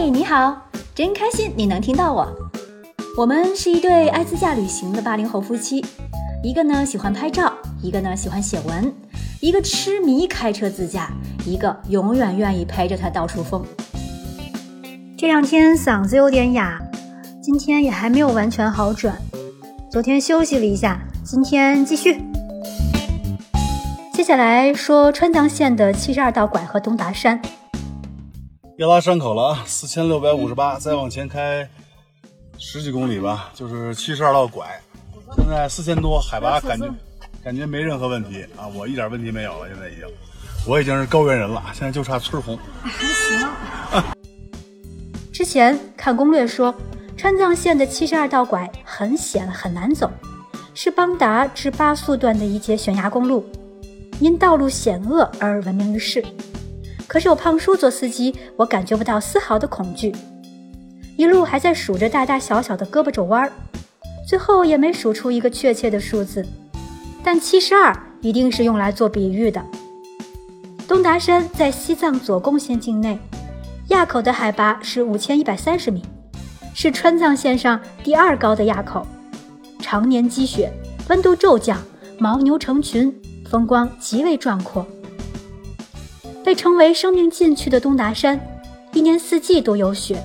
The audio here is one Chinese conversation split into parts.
嘿，你好，真开心你能听到我。我们是一对爱自驾旅行的八零后夫妻，一个呢喜欢拍照，一个呢喜欢写文，一个痴迷开车自驾，一个永远愿意陪着他到处疯。这两天嗓子有点哑，今天也还没有完全好转。昨天休息了一下，今天继续。接下来说川藏线的七十二道拐和东达山。要拉山口了啊，四千六百五十八，再往前开十几公里吧，就是七十二道拐。现在四千多，海拔感觉感觉没任何问题啊，我一点问题没有了，现在已经，我已经是高原人了，现在就差村红。还行。之前看攻略说，川藏线的七十二道拐很险很难走，是邦达至巴素段的一节悬崖公路，因道路险恶而闻名于世。可是有胖叔做司机，我感觉不到丝毫的恐惧，一路还在数着大大小小的胳膊肘弯儿，最后也没数出一个确切的数字，但七十二一定是用来做比喻的。东达山在西藏左贡县境内，垭口的海拔是五千一百三十米，是川藏线上第二高的垭口，常年积雪，温度骤降，牦牛成群，风光极为壮阔。被称为生命禁区的东达山，一年四季都有雪。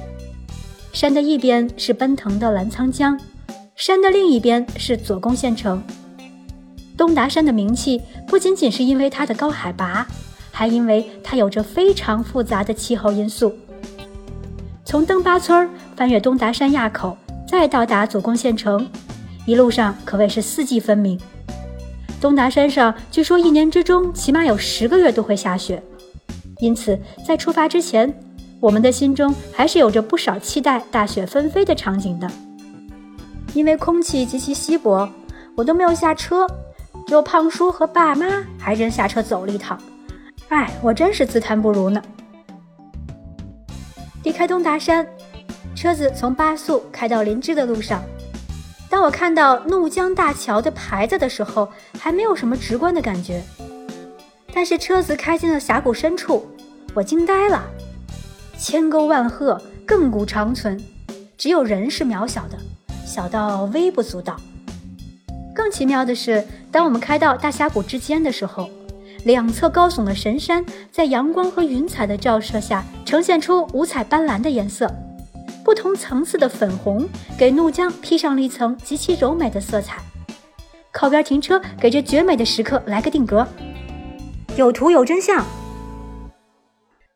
山的一边是奔腾的澜沧江，山的另一边是左贡县城。东达山的名气不仅仅是因为它的高海拔，还因为它有着非常复杂的气候因素。从登巴村翻越东达山垭口，再到达左贡县城，一路上可谓是四季分明。东达山上据说一年之中起码有十个月都会下雪。因此，在出发之前，我们的心中还是有着不少期待大雪纷飞的场景的。因为空气极其稀薄，我都没有下车，只有胖叔和爸妈还真下车走了一趟。哎，我真是自叹不如呢。离开东达山，车子从八宿开到林芝的路上。当我看到怒江大桥的牌子的时候，还没有什么直观的感觉。但是车子开进了峡谷深处，我惊呆了。千沟万壑，亘古长存，只有人是渺小的，小到微不足道。更奇妙的是，当我们开到大峡谷之间的时候，两侧高耸的神山在阳光和云彩的照射下，呈现出五彩斑斓的颜色。不同层次的粉红给怒江披上了一层极其柔美的色彩。靠边停车，给这绝美的时刻来个定格。有图有真相。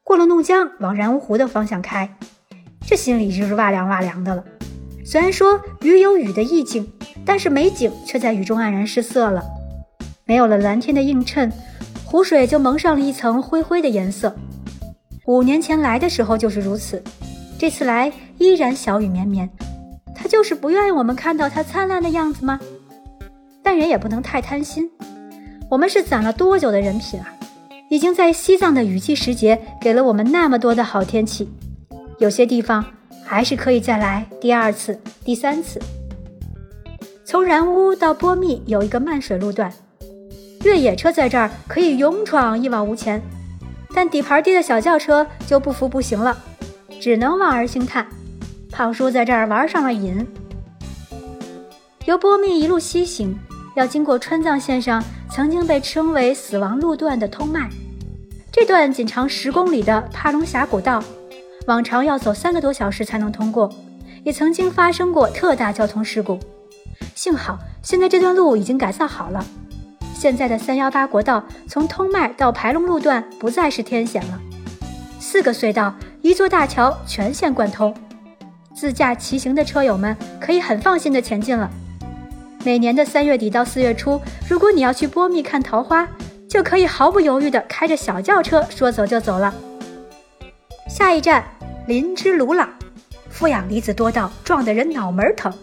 过了怒江，往然乌湖的方向开，这心里就是哇凉哇凉的了。虽然说雨有雨的意境，但是美景却在雨中黯然失色了。没有了蓝天的映衬，湖水就蒙上了一层灰灰的颜色。五年前来的时候就是如此，这次来依然小雨绵绵。他就是不愿意我们看到他灿烂的样子吗？但人也不能太贪心。我们是攒了多久的人品啊！已经在西藏的雨季时节给了我们那么多的好天气，有些地方还是可以再来第二次、第三次。从然乌到波密有一个漫水路段，越野车在这儿可以勇闯一往无前，但底盘低的小轿车就不服不行了，只能望而兴叹。胖叔在这儿玩上了瘾。由波密一路西行，要经过川藏线上。曾经被称为“死亡路段”的通麦，这段仅长十公里的帕隆峡谷道，往常要走三个多小时才能通过，也曾经发生过特大交通事故。幸好现在这段路已经改造好了，现在的三幺八国道从通麦到排龙路段不再是天险了，四个隧道、一座大桥全线贯通，自驾骑行的车友们可以很放心的前进了。每年的三月底到四月初，如果你要去波密看桃花，就可以毫不犹豫地开着小轿车说走就走了。下一站林芝鲁朗，负氧离子多到撞得人脑门疼，